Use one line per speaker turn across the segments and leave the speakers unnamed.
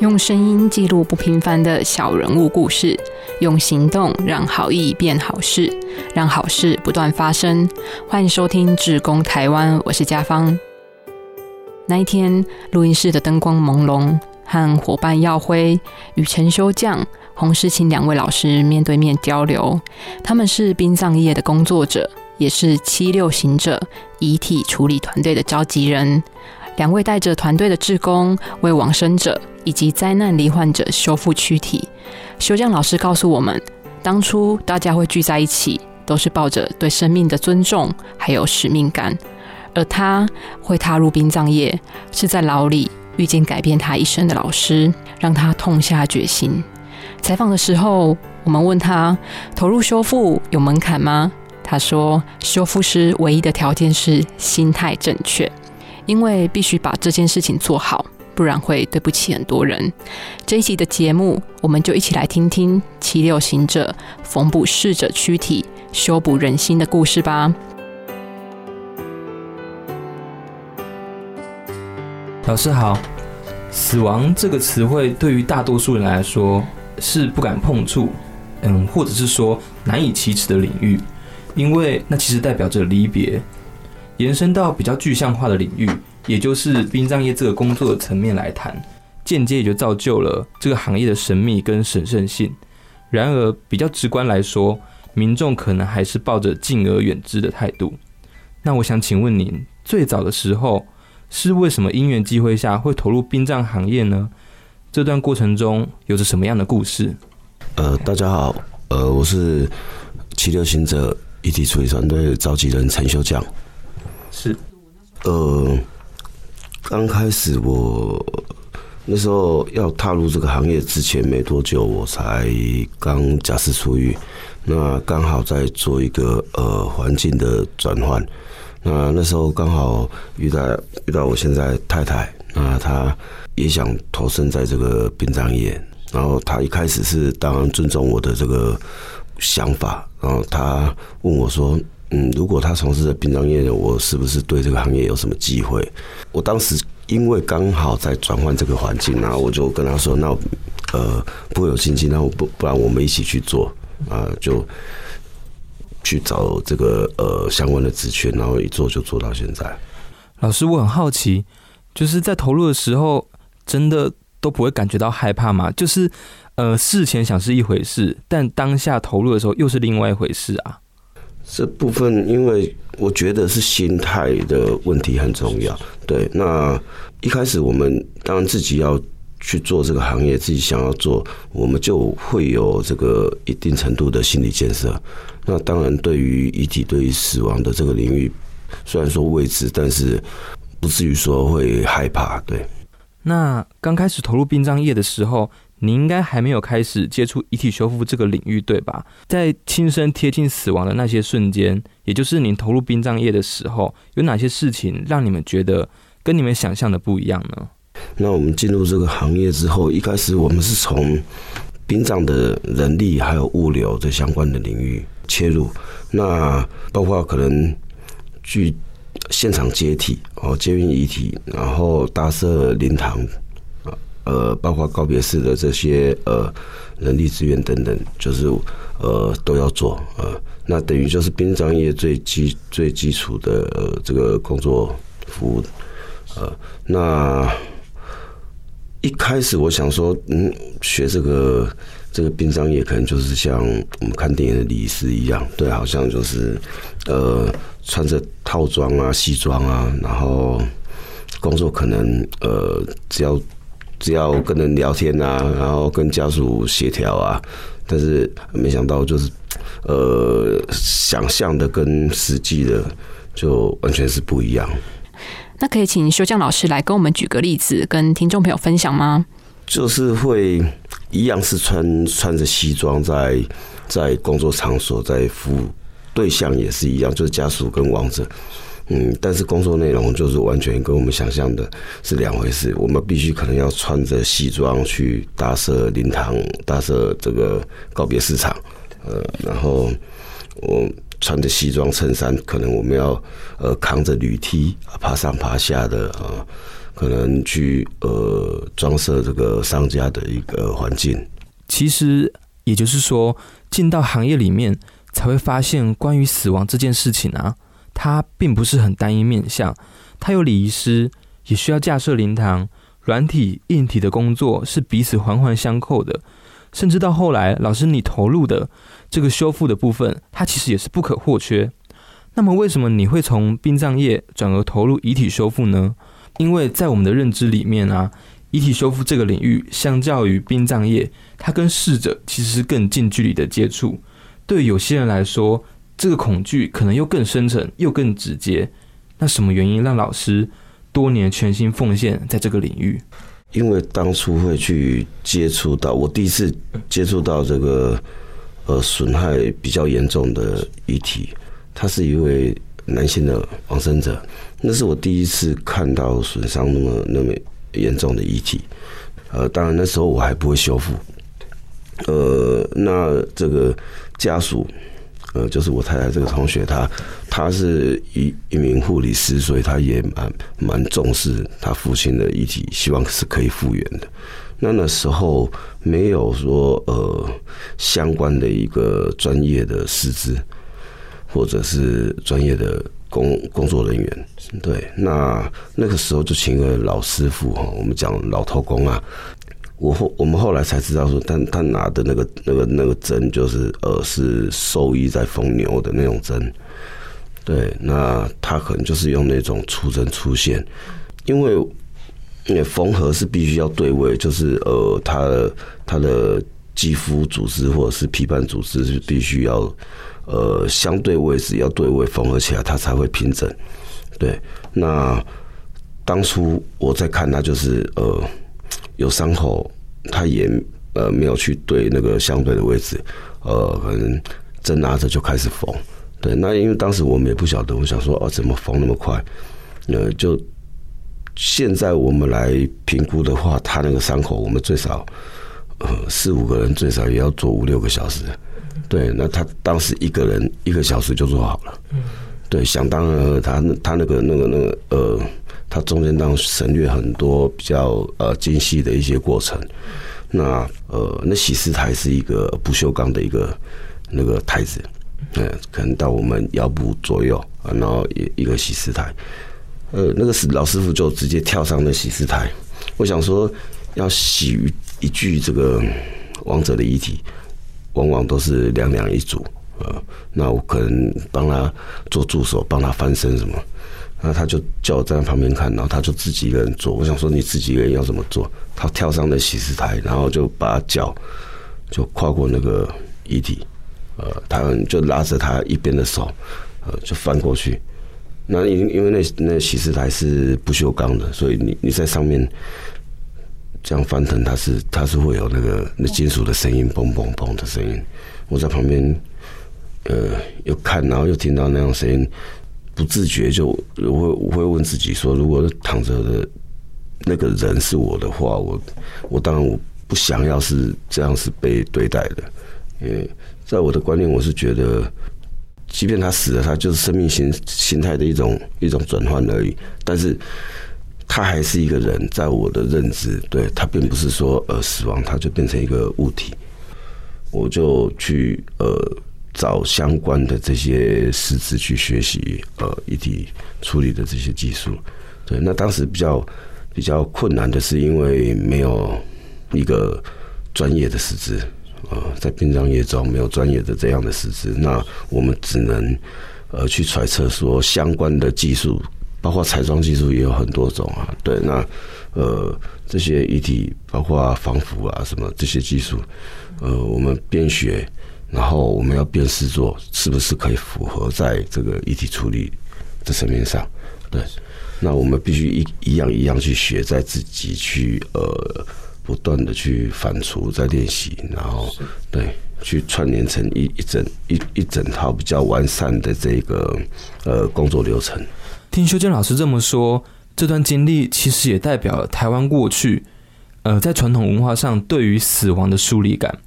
用声音记录不平凡的小人物故事，用行动让好意变好事，让好事不断发生。欢迎收听《志工台湾》，我是家芳。那一天，录音室的灯光朦胧，和伙伴耀辉与陈修匠、洪世清两位老师面对面交流。他们是殡葬业的工作者，也是七六行者遗体处理团队的召集人。两位带着团队的志工，为往生者以及灾难罹患者修复躯体。修匠老师告诉我们，当初大家会聚在一起，都是抱着对生命的尊重，还有使命感。而他会踏入殡葬业，是在牢里遇见改变他一生的老师，让他痛下决心。采访的时候，我们问他投入修复有门槛吗？他说，修复师唯一的条件是心态正确。因为必须把这件事情做好，不然会对不起很多人。这一集的节目，我们就一起来听听七六行者缝补逝者躯体、修补人心的故事吧。
老师好，死亡这个词汇对于大多数人来说是不敢碰触，嗯，或者是说难以启齿的领域，因为那其实代表着离别。延伸到比较具象化的领域，也就是殡葬业这个工作的层面来谈，间接也就造就了这个行业的神秘跟神圣性。然而，比较直观来说，民众可能还是抱着敬而远之的态度。那我想请问您，最早的时候是为什么因缘机会下会投入殡葬行业呢？这段过程中有着什么样的故事？
呃，大家好，呃，我是七六行者遗体处理团队召集人陈修匠。
是，
呃，刚开始我那时候要踏入这个行业之前没多久，我才刚假释出狱，那刚好在做一个呃环境的转换，那那时候刚好遇到遇到我现在太太，那她也想投身在这个殡葬业，然后她一开始是当然尊重我的这个想法，然后她问我说。嗯，如果他从事的殡葬业，我是不是对这个行业有什么机会？我当时因为刚好在转换这个环境，然后我就跟他说：“那呃，不会有信心，那我不不然我们一起去做啊，就去找这个呃相关的职缺，然后一做就做到现在。”
老师，我很好奇，就是在投入的时候，真的都不会感觉到害怕吗？就是呃，事前想是一回事，但当下投入的时候又是另外一回事啊。
这部分，因为我觉得是心态的问题很重要。对，那一开始我们当然自己要去做这个行业，自己想要做，我们就会有这个一定程度的心理建设。那当然，对于遗体、对于死亡的这个领域，虽然说未知，但是不至于说会害怕。对。
那刚开始投入殡葬业的时候。你应该还没有开始接触遗体修复这个领域，对吧？在亲身贴近死亡的那些瞬间，也就是您投入殡葬业的时候，有哪些事情让你们觉得跟你们想象的不一样呢？
那我们进入这个行业之后，一开始我们是从殡葬的人力还有物流这相关的领域切入，那包括可能去现场接体哦，接运遗体，然后搭设灵堂。呃，包括告别式的这些呃人力资源等等，就是呃都要做呃，那等于就是殡葬业最基最基础的呃这个工作服务。呃，那一开始我想说，嗯，学这个这个殡葬业可能就是像我们看电影的礼仪师一样，对，好像就是呃穿着套装啊、西装啊，然后工作可能呃只要。只要跟人聊天啊，然后跟家属协调啊，但是没想到就是，呃，想象的跟实际的就完全是不一样。
那可以请修匠老师来跟我们举个例子，跟听众朋友分享吗？
就是会一样是穿穿着西装在在工作场所在服务对象也是一样，就是家属跟王者。嗯，但是工作内容就是完全跟我们想象的是两回事。我们必须可能要穿着西装去搭设灵堂、搭设这个告别市场，呃，然后我穿着西装衬衫，可能我们要呃扛着铝梯爬上爬下的啊，可能去呃装设这个商家的一个环境。
其实也就是说，进到行业里面才会发现，关于死亡这件事情啊，它并不是很单一面向，它有礼仪师，也需要架设灵堂，软体、硬体的工作是彼此环环相扣的。甚至到后来，老师你投入的这个修复的部分，它其实也是不可或缺。那么，为什么你会从殡葬业转而投入遗体修复呢？因为在我们的认知里面啊，遗体修复这个领域，相较于殡葬业，它跟逝者其实是更近距离的接触。对有些人来说，这个恐惧可能又更深沉，又更直接。那什么原因让老师多年全心奉献在这个领域？
因为当初会去接触到，我第一次接触到这个呃损害比较严重的遗体，他是一位男性的往生者，那是我第一次看到损伤那么那么严重的遗体。呃，当然那时候我还不会修复。呃，那这个家属。呃，就是我太太这个同学，她她是一一名护理师，所以她也蛮蛮重视她父亲的遗体，希望是可以复原的。那那时候没有说呃相关的一个专业的师资，或者是专业的工工作人员，对，那那个时候就请个老师傅哈，我们讲老头工啊。我后我们后来才知道说，他他拿的那个那个那个针，就是呃是兽医在缝牛的那种针，对，那他可能就是用那种粗针粗线，因为因为缝合是必须要对位，就是呃他的他的肌肤组织或者是皮瓣组织是必须要呃相对位置要对位缝合起来，它才会平整。对，那当初我在看他就是呃。有伤口，他也呃没有去对那个相对的位置，呃，可能针拿着就开始缝。对，那因为当时我们也不晓得，我想说哦，怎么缝那么快？呃，就现在我们来评估的话，他那个伤口，我们最少呃四五个人最少也要做五六个小时。对，那他当时一个人一个小时就做好了。对，想当然，他他那个那个那个呃。它中间当省略很多比较呃精细的一些过程，那呃那洗尸台是一个不锈钢的一个那个台子，嗯，可能到我们腰部左右啊，然后一一个洗尸台，呃那个是老师傅就直接跳上那洗尸台，我想说要洗一具这个王者的遗体，往往都是两两一组，呃，那我可能帮他做助手，帮他翻身什么。然后他就叫我站在旁边看，然后他就自己一个人做。我想说你自己一个人要怎么做？他跳上那洗尸台，然后就把脚就跨过那个遗体，呃，他就拉着他一边的手，呃，就翻过去。那因因为那那洗尸台是不锈钢的，所以你你在上面这样翻腾，它是它是会有那个那金属的声音，嘣嘣嘣的声音。我在旁边，呃，又看，然后又听到那种声音。不自觉就我会我会问自己说，如果躺着的那个人是我的话，我我当然我不想要是这样是被对待的，因为在我的观念，我是觉得，即便他死了，他就是生命形形态的一种一种转换而已，但是他还是一个人，在我的认知，对他并不是说呃死亡，他就变成一个物体，我就去呃。找相关的这些师资去学习，呃，一体处理的这些技术。对，那当时比较比较困难的是，因为没有一个专业的师资，呃，在殡葬业中没有专业的这样的师资，那我们只能呃去揣测说相关的技术，包括彩妆技术也有很多种啊。对，那呃这些遗体包括防腐啊什么这些技术，呃，我们边学。然后我们要辨识做是不是可以符合在这个遗体处理的层面上，对，那我们必须一一样一样去学，在自己去呃不断的去反刍，在练习，然后对去串联成一一整一一整套比较完善的这个呃工作流程。
听修建老师这么说，这段经历其实也代表了台湾过去呃在传统文化上对于死亡的疏离感。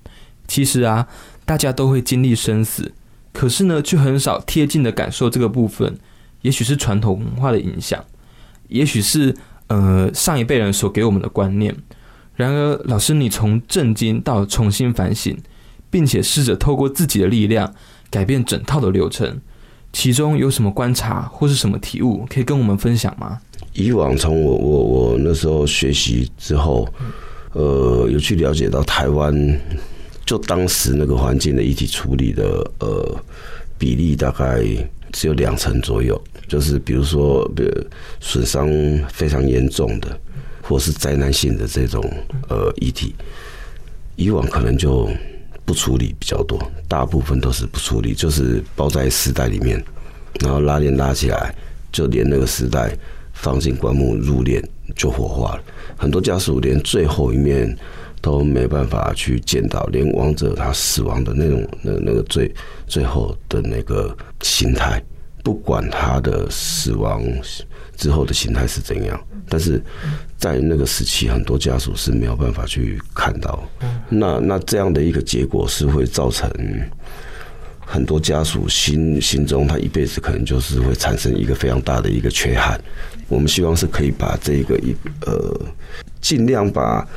其实啊。大家都会经历生死，可是呢，却很少贴近的感受这个部分。也许是传统文化的影响，也许是呃上一辈人所给我们的观念。然而，老师，你从震惊到重新反省，并且试着透过自己的力量改变整套的流程，其中有什么观察或是什么体悟可以跟我们分享吗？
以往从我我我那时候学习之后，呃，有去了解到台湾就当时那个环境的遗体处理的呃比例大概只有两成左右，就是比如说呃损伤非常严重的。或是灾难性的这种呃遗体，以往可能就不处理比较多，大部分都是不处理，就是包在丝带里面，然后拉链拉起来，就连那个丝带放进棺木入殓就火化了。很多家属连最后一面都没办法去见到，连亡者他死亡的那种那那个最最后的那个心态，不管他的死亡。之后的形态是怎样？但是在那个时期，很多家属是没有办法去看到。那那这样的一个结果是会造成很多家属心心中，他一辈子可能就是会产生一个非常大的一个缺憾。我们希望是可以把这个一呃，尽量把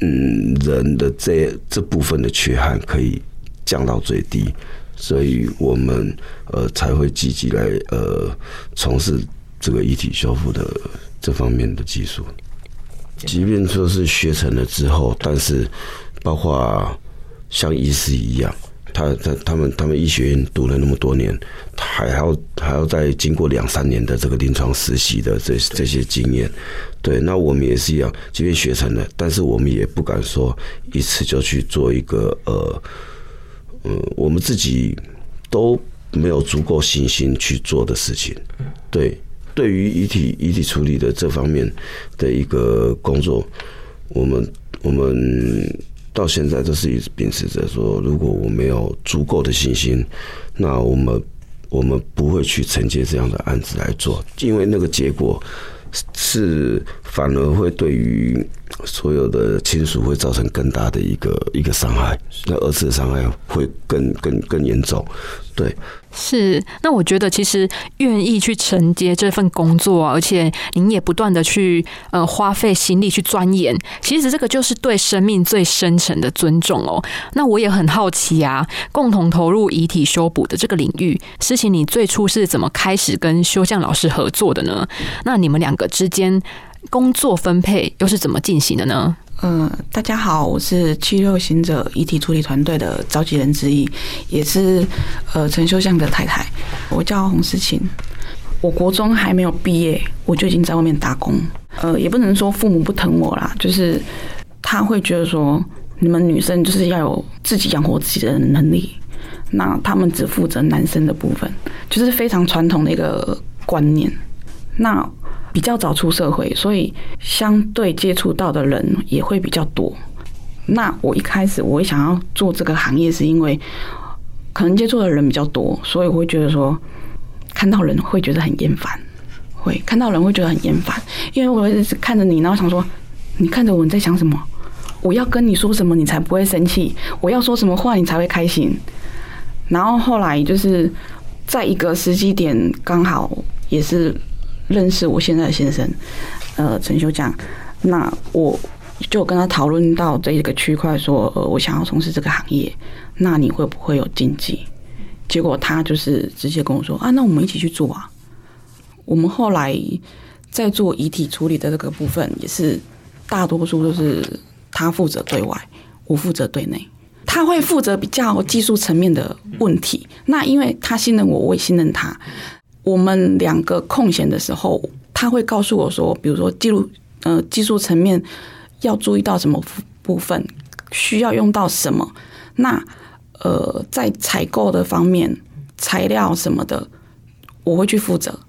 嗯人的这这部分的缺憾可以降到最低，所以我们呃才会积极来呃从事。这个遗体修复的这方面的技术，即便说是学成了之后，但是包括像医师一样，他他他们他们医学院读了那么多年，还要还要再经过两三年的这个临床实习的这这些经验，对，那我们也是一样，即便学成了，但是我们也不敢说一次就去做一个呃，嗯，我们自己都没有足够信心去做的事情，对。对于遗体遗体处理的这方面的一个工作，我们我们到现在都是一直秉持着说，如果我没有足够的信心，那我们我们不会去承接这样的案子来做，因为那个结果是反而会对于所有的亲属会造成更大的一个一个伤害，那二次的伤害会更更更严重，对。
是，那我觉得其实愿意去承接这份工作，而且您也不断的去呃花费心力去钻研，其实这个就是对生命最深沉的尊重哦。那我也很好奇啊，共同投入遗体修补的这个领域，诗情你最初是怎么开始跟修匠老师合作的呢？那你们两个之间工作分配又是怎么进行的呢？
嗯，大家好，我是七六行者遗体处理团队的召集人之一，也是呃陈修香的太太。我叫洪思琴。我国中还没有毕业，我就已经在外面打工。呃，也不能说父母不疼我啦，就是他会觉得说，你们女生就是要有自己养活自己的能力，那他们只负责男生的部分，就是非常传统的一个观念。那比较早出社会，所以相对接触到的人也会比较多。那我一开始我会想要做这个行业，是因为可能接触的人比较多，所以我会觉得说，看到人会觉得很厌烦，会看到人会觉得很厌烦，因为我一直看着你，然后想说，你看着我你在想什么？我要跟你说什么你才不会生气？我要说什么话你才会开心？然后后来就是在一个时机点，刚好也是。认识我现在的先生，呃，陈修讲，那我就跟他讨论到这一个区块，说，呃，我想要从事这个行业，那你会不会有禁忌？结果他就是直接跟我说，啊，那我们一起去做啊。我们后来在做遗体处理的这个部分，也是大多数都是他负责对外，我负责对内。他会负责比较技术层面的问题，那因为他信任我，我也信任他。我们两个空闲的时候，他会告诉我说，比如说记录，呃，技术层面要注意到什么部分，需要用到什么。那呃，在采购的方面，材料什么的，我会去负责。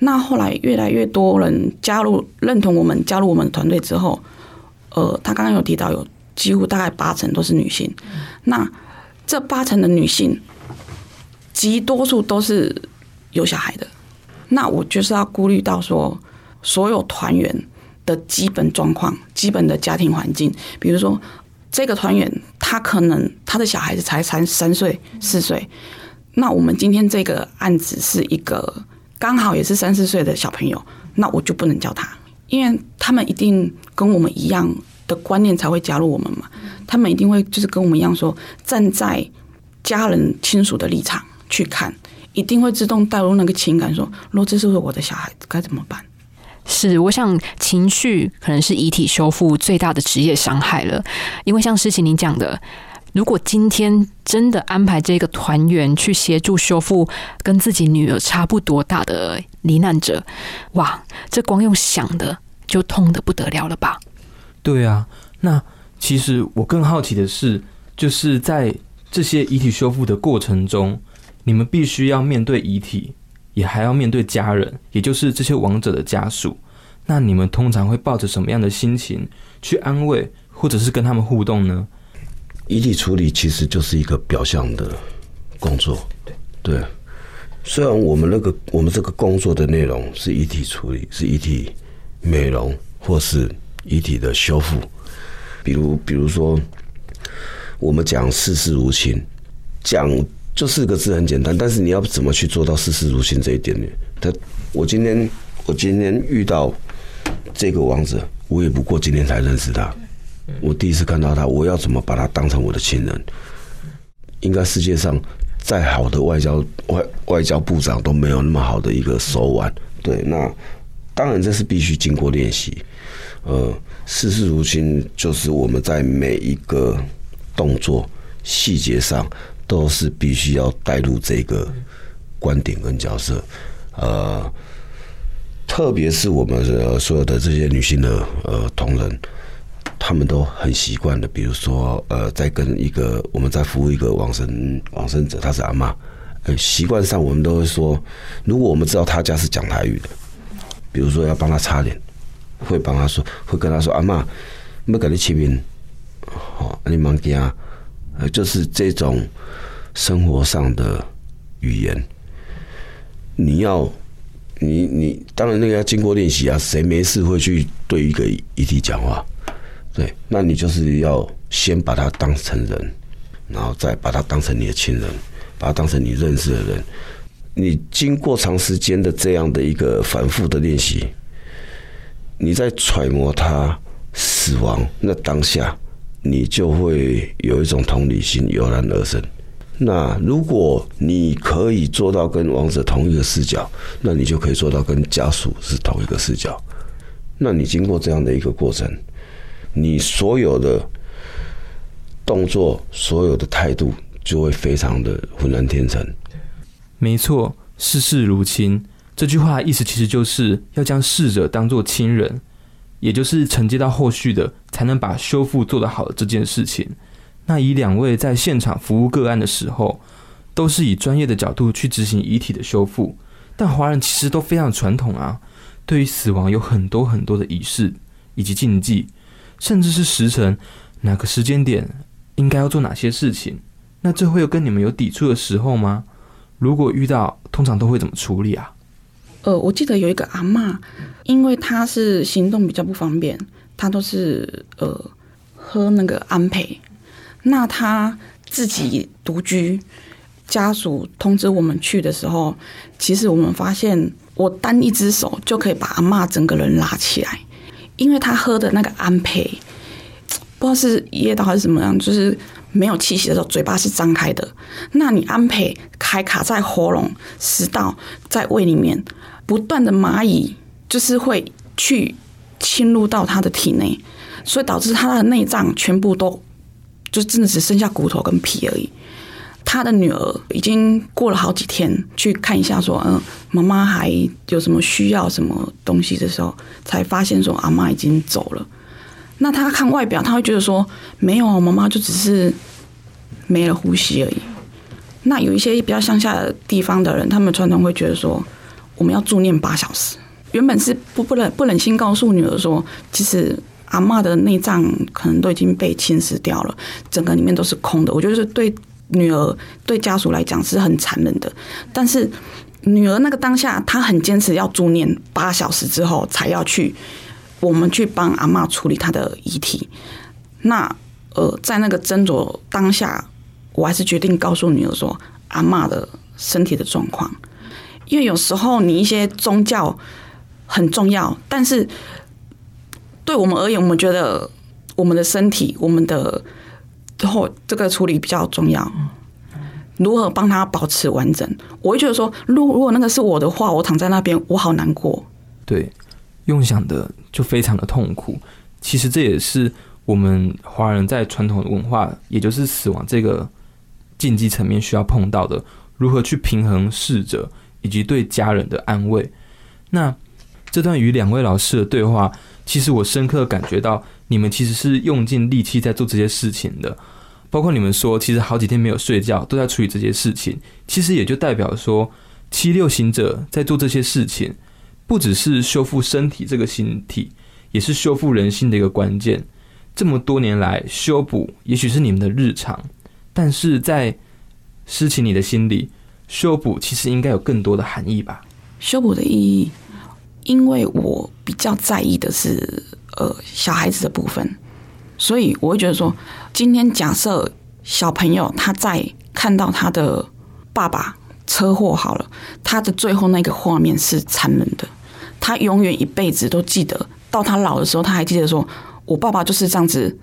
那后来越来越多人加入，认同我们加入我们团队之后，呃，他刚刚有提到有几乎大概八成都是女性。那这八成的女性，极多数都是。有小孩的，那我就是要顾虑到说，所有团员的基本状况、基本的家庭环境。比如说，这个团员他可能他的小孩子才三三岁、四岁，那我们今天这个案子是一个刚好也是三四岁的小朋友，那我就不能叫他，因为他们一定跟我们一样的观念才会加入我们嘛，他们一定会就是跟我们一样说，站在家人亲属的立场去看，一定会自动带入那个情感，说，如果这是我的小孩，该怎么办？
是，我想情绪可能是遗体修复最大的职业伤害了，因为像诗琪你讲的，如果今天真的安排这个团员去协助修复跟自己女儿差不多大的罹难者，哇，这光用想的就痛的不得了了吧？
对啊，那其实我更好奇的是，就是在这些遗体修复的过程中，你们必须要面对遗体。也还要面对家人，也就是这些亡者的家属。那你们通常会抱着什么样的心情去安慰，或者是跟他们互动呢？
遗体处理其实就是一个表象的工作。对，虽然我们那个我们这个工作的内容是遗体处理，是遗体美容，或是遗体的修复。比如，比如说，我们讲世事无情，讲。就四个字很简单，但是你要怎么去做到事事如新这一点呢？他，我今天我今天遇到这个王子，我也不过今天才认识他，我第一次看到他，我要怎么把他当成我的亲人？应该世界上再好的外交外外交部长都没有那么好的一个手腕。对，那当然这是必须经过练习。呃，事事如新就是我们在每一个动作细节上。都是必须要带入这个观点跟角色，呃，特别是我们所有的这些女性的呃同仁，他们都很习惯的。比如说，呃，在跟一个我们在服务一个往生往生者，他是阿妈，呃，习惯上我们都会说，如果我们知道他家是讲台语的，比如说要帮他擦脸，会帮他说，会跟他说阿妈，要跟你亲面，好，你忙惊。呃，就是这种生活上的语言，你要，你你当然那个要经过练习啊，谁没事会去对一个遗体讲话？对，那你就是要先把他当成人，然后再把他当成你的亲人，把他当成你认识的人。你经过长时间的这样的一个反复的练习，你在揣摩他死亡那当下。你就会有一种同理心油然而生。那如果你可以做到跟王者同一个视角，那你就可以做到跟家属是同一个视角。那你经过这样的一个过程，你所有的动作、所有的态度就会非常的浑然天成。
没错，事事如亲这句话意思其实就是要将逝者当做亲人。也就是承接到后续的，才能把修复做得好的这件事情。那以两位在现场服务个案的时候，都是以专业的角度去执行遗体的修复。但华人其实都非常传统啊，对于死亡有很多很多的仪式以及禁忌，甚至是时辰，哪个时间点应该要做哪些事情。那这会有跟你们有抵触的时候吗？如果遇到，通常都会怎么处理啊？
呃，我记得有一个阿妈，因为她是行动比较不方便，她都是呃喝那个安培。那她自己独居，家属通知我们去的时候，其实我们发现，我单一只手就可以把阿妈整个人拉起来，因为她喝的那个安培，不知道是噎到还是怎么样，就是没有气息的时候，嘴巴是张开的。那你安培还卡在喉咙、食道、在胃里面。不断的蚂蚁就是会去侵入到他的体内，所以导致他的内脏全部都就真的只剩下骨头跟皮而已。他的女儿已经过了好几天去看一下，说嗯，妈妈还有什么需要什么东西的时候，才发现说阿妈已经走了。那他看外表，他会觉得说没有，妈妈就只是没了呼吸而已。那有一些比较乡下的地方的人，他们传统会觉得说。我们要助念八小时。原本是不不忍不忍心告诉女儿说，其实阿妈的内脏可能都已经被侵蚀掉了，整个里面都是空的。我觉得是对女儿对家属来讲是很残忍的。但是女儿那个当下，她很坚持要助念八小时之后才要去，我们去帮阿妈处理她的遗体。那呃，在那个斟酌当下，我还是决定告诉女儿说，阿妈的身体的状况。因为有时候你一些宗教很重要，但是对我们而言，我们觉得我们的身体，我们的后这个处理比较重要。如何帮他保持完整？我会觉得说，如如果那个是我的话，我躺在那边，我好难过。
对，用想的就非常的痛苦。其实这也是我们华人在传统文化，也就是死亡这个禁忌层面需要碰到的，如何去平衡逝者以及对家人的安慰。那这段与两位老师的对话，其实我深刻感觉到，你们其实是用尽力气在做这些事情的。包括你们说，其实好几天没有睡觉，都在处理这些事情。其实也就代表说，七六行者在做这些事情，不只是修复身体这个形体，也是修复人性的一个关键。这么多年来，修补也许是你们的日常，但是在诗情你的心里，修补其实应该有更多的含义吧？
修补的意义，因为我比较在意的是，呃，小孩子的部分。所以我会觉得说，今天假设小朋友他在看到他的爸爸车祸好了，他的最后那个画面是残忍的，他永远一辈子都记得，到他老的时候他还记得说，我爸爸就是这样子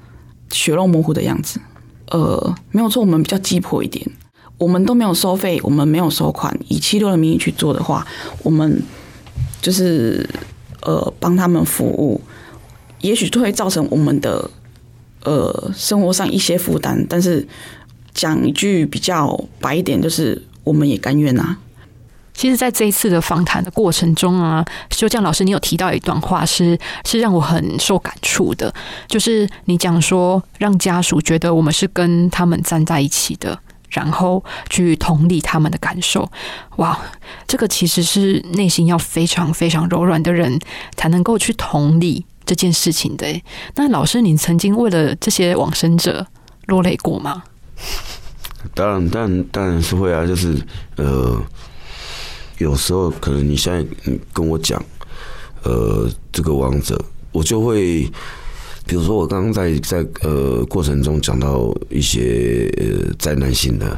血肉模糊的样子。呃，没有错，我们比较鸡婆一点，我们都没有收费，我们没有收款，以七六的名义去做的话，我们就是呃帮他们服务，也许就会造成我们的。呃，生活上一些负担，但是讲一句比较白一点，就是我们也甘愿啊。
其实，在这一次的访谈的过程中啊，修匠老师，你有提到一段话，是是让我很受感触的，就是你讲说，让家属觉得我们是跟他们站在一起的，然后去同理他们的感受。哇，这个其实是内心要非常非常柔软的人才能够去同理。这件事情的，那老师，你曾经为了这些往生者落泪过吗？
当然，当然当然是会啊，就是呃，有时候可能你现在跟我讲，呃，这个王者，我就会，比如说我刚刚在在呃过程中讲到一些灾难性的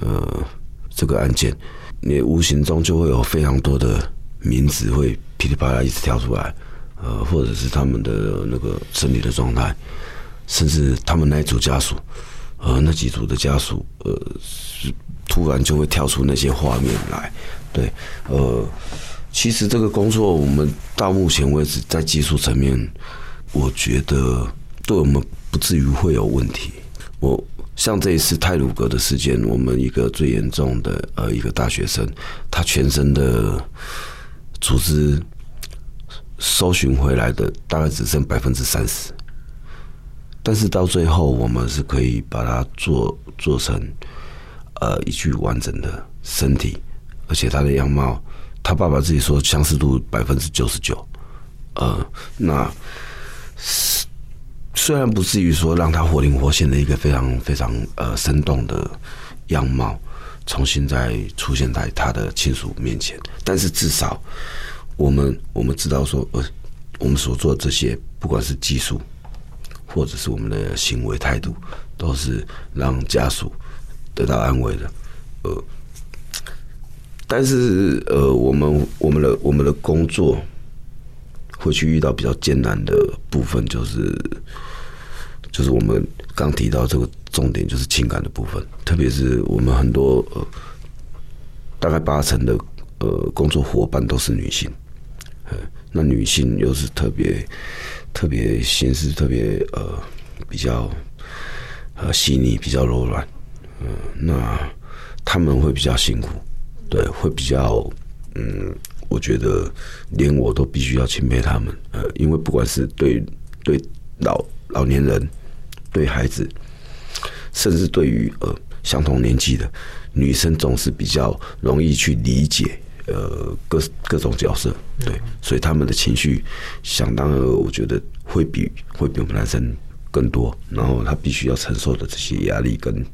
呃这个案件，你无形中就会有非常多的名字会噼里啪啦一直跳出来。呃，或者是他们的那个身体的状态，甚至他们那一组家属，呃，那几组的家属，呃，突然就会跳出那些画面来。对，呃，其实这个工作我们到目前为止在技术层面，我觉得对我们不至于会有问题。我像这一次泰鲁格的事件，我们一个最严重的呃一个大学生，他全身的组织。搜寻回来的大概只剩百分之三十，但是到最后我们是可以把它做做成呃一具完整的身体，而且他的样貌，他爸爸自己说相似度百分之九十九，呃，那虽然不至于说让他活灵活现的一个非常非常呃生动的样貌重新再出现在他的亲属面前，但是至少。我们我们知道说，呃，我们所做的这些，不管是技术，或者是我们的行为态度，都是让家属得到安慰的。呃，但是呃，我们我们的我们的工作会去遇到比较艰难的部分，就是就是我们刚提到这个重点，就是情感的部分，特别是我们很多呃，大概八成的呃工作伙伴都是女性。那女性又是特别特别心思特别呃比较呃细腻比较柔软，嗯，那他们会比较辛苦，对，会比较嗯，我觉得连我都必须要钦佩他们，呃，因为不管是对对老老年人，对孩子，甚至对于呃相同年纪的女生，总是比较容易去理解。呃，各各种角色，对，所以他们的情绪相当，我觉得会比会比我们男生更多。然后他必须要承受的这些压力跟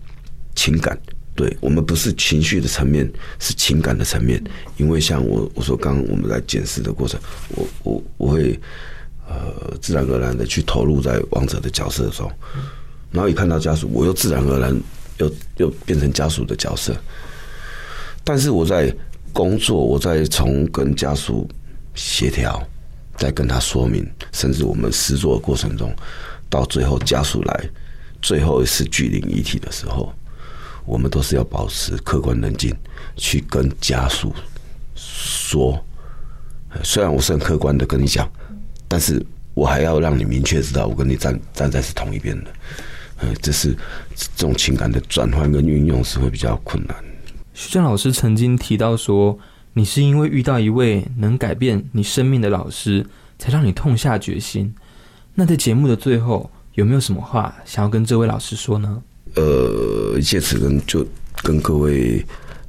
情感，对我们不是情绪的层面，是情感的层面。因为像我我说刚我们在检视的过程，我我我会呃自然而然的去投入在王者的角色中，然后一看到家属，我又自然而然又又变成家属的角色。但是我在工作，我在从跟家属协调，再跟他说明，甚至我们实作的过程中，到最后家属来最后一次聚灵遗体的时候，我们都是要保持客观冷静，去跟家属说。虽然我是很客观的跟你讲，但是我还要让你明确知道，我跟你站站在是同一边的。嗯，这是这种情感的转换跟运用是会比较困难。
徐正老师曾经提到说。你是因为遇到一位能改变你生命的老师，才让你痛下决心。那在节目的最后，有没有什么话想要跟这位老师说呢？
呃，借此跟就跟各位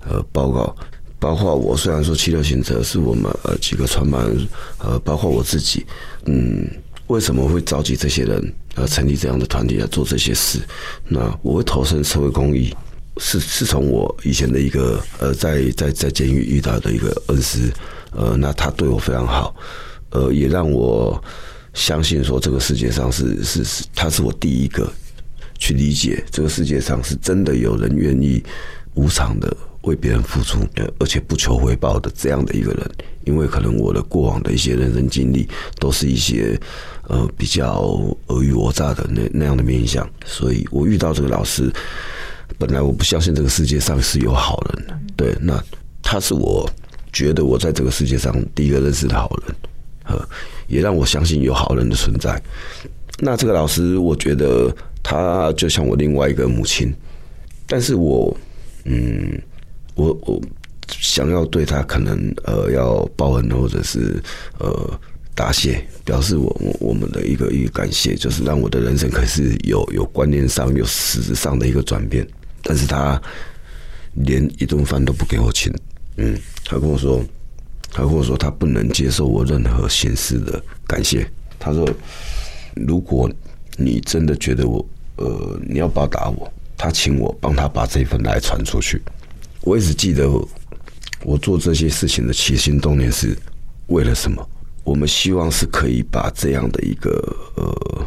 呃报告，包括我虽然说七六行者是我们呃几个创办人呃，包括我自己，嗯，为什么会召集这些人呃成立这样的团体来做这些事？那我会投身社会公益。是是从我以前的一个呃，在在在监狱遇到的一个恩师，呃，那他对我非常好，呃，也让我相信说这个世界上是是是，他是我第一个去理解这个世界上是真的有人愿意无偿的为别人付出，而且不求回报的这样的一个人。因为可能我的过往的一些人生经历都是一些呃比较尔虞我诈的那那样的面相，所以我遇到这个老师。本来我不相信这个世界上是有好人的，对，那他是我觉得我在这个世界上第一个认识的好人，呃，也让我相信有好人的存在。那这个老师，我觉得他就像我另外一个母亲，但是我，嗯，我我想要对他可能呃要报恩或者是呃答谢，表示我我我们的一个一个感谢，就是让我的人生可是有有观念上有实质上的一个转变。但是他连一顿饭都不给我请，嗯，他跟我说，他跟我说他不能接受我任何形式的感谢。他说，如果你真的觉得我，呃，你要报答我，他请我帮他把这份来传出去。我一直记得我做这些事情的起心动念是为了什么？我们希望是可以把这样的一个呃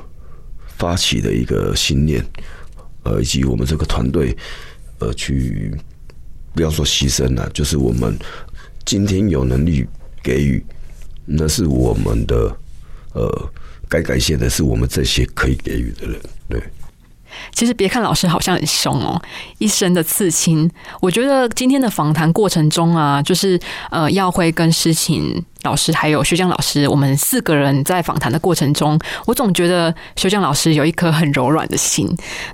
发起的一个信念。呃，以及我们这个团队，呃，去不要说牺牲了，就是我们今天有能力给予，那是我们的呃，该感谢的是我们这些可以给予的人，对。
其实别看老师好像很凶哦，一身的刺青。我觉得今天的访谈过程中啊，就是呃，耀辉跟诗晴老师还有修江老师，我们四个人在访谈的过程中，我总觉得修江老师有一颗很柔软的心。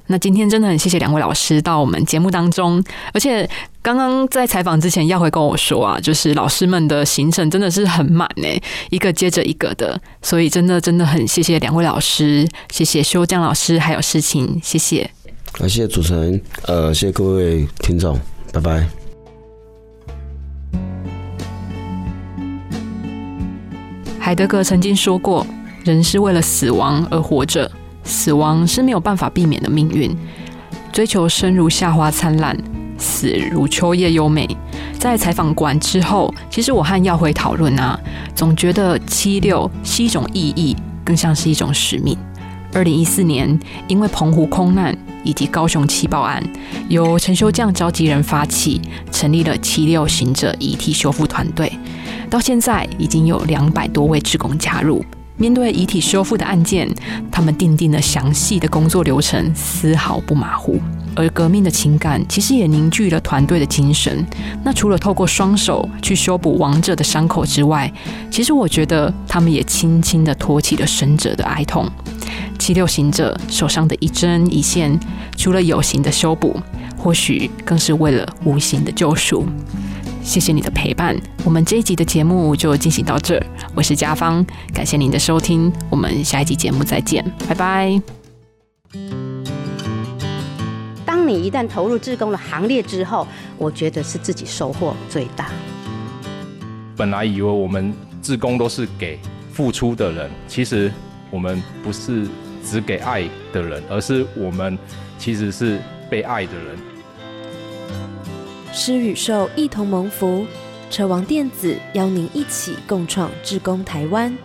那今天真的很谢谢两位老师到我们节目当中，而且刚刚在采访之前，耀辉跟我说啊，就是老师们的行程真的是很满呢，一个接着一个的，所以真的真的很谢谢两位老师，谢谢修江老师还有诗晴，谢谢。
感谢主持人，呃，谢谢各位听众，拜拜。
海德格曾经说过：“人是为了死亡而活着，死亡是没有办法避免的命运。追求生如夏花灿烂，死如秋叶优美。”在采访完之后，其实我和耀辉讨论啊，总觉得七六是一种意义，更像是一种使命。二零一四年，因为澎湖空难以及高雄气爆案，由陈修将召集人发起，成立了七六行者遗体修复团队。到现在已经有两百多位职工加入。面对遗体修复的案件，他们订定了详细的工作流程，丝毫不马虎。而革命的情感其实也凝聚了团队的精神。那除了透过双手去修补亡者的伤口之外，其实我觉得他们也轻轻的托起了生者的哀痛。七六行者手上的一针一线，除了有形的修补，或许更是为了无形的救赎。谢谢你的陪伴，我们这一集的节目就进行到这儿。我是嘉芳，感谢您的收听，我们下一集节目再见，拜拜。
当你一旦投入志工的行列之后，我觉得是自己收获最大。
本来以为我们志工都是给付出的人，其实我们不是只给爱的人，而是我们其实是被爱的人。
施与受一同蒙福，车王电子邀您一起共创志工台湾。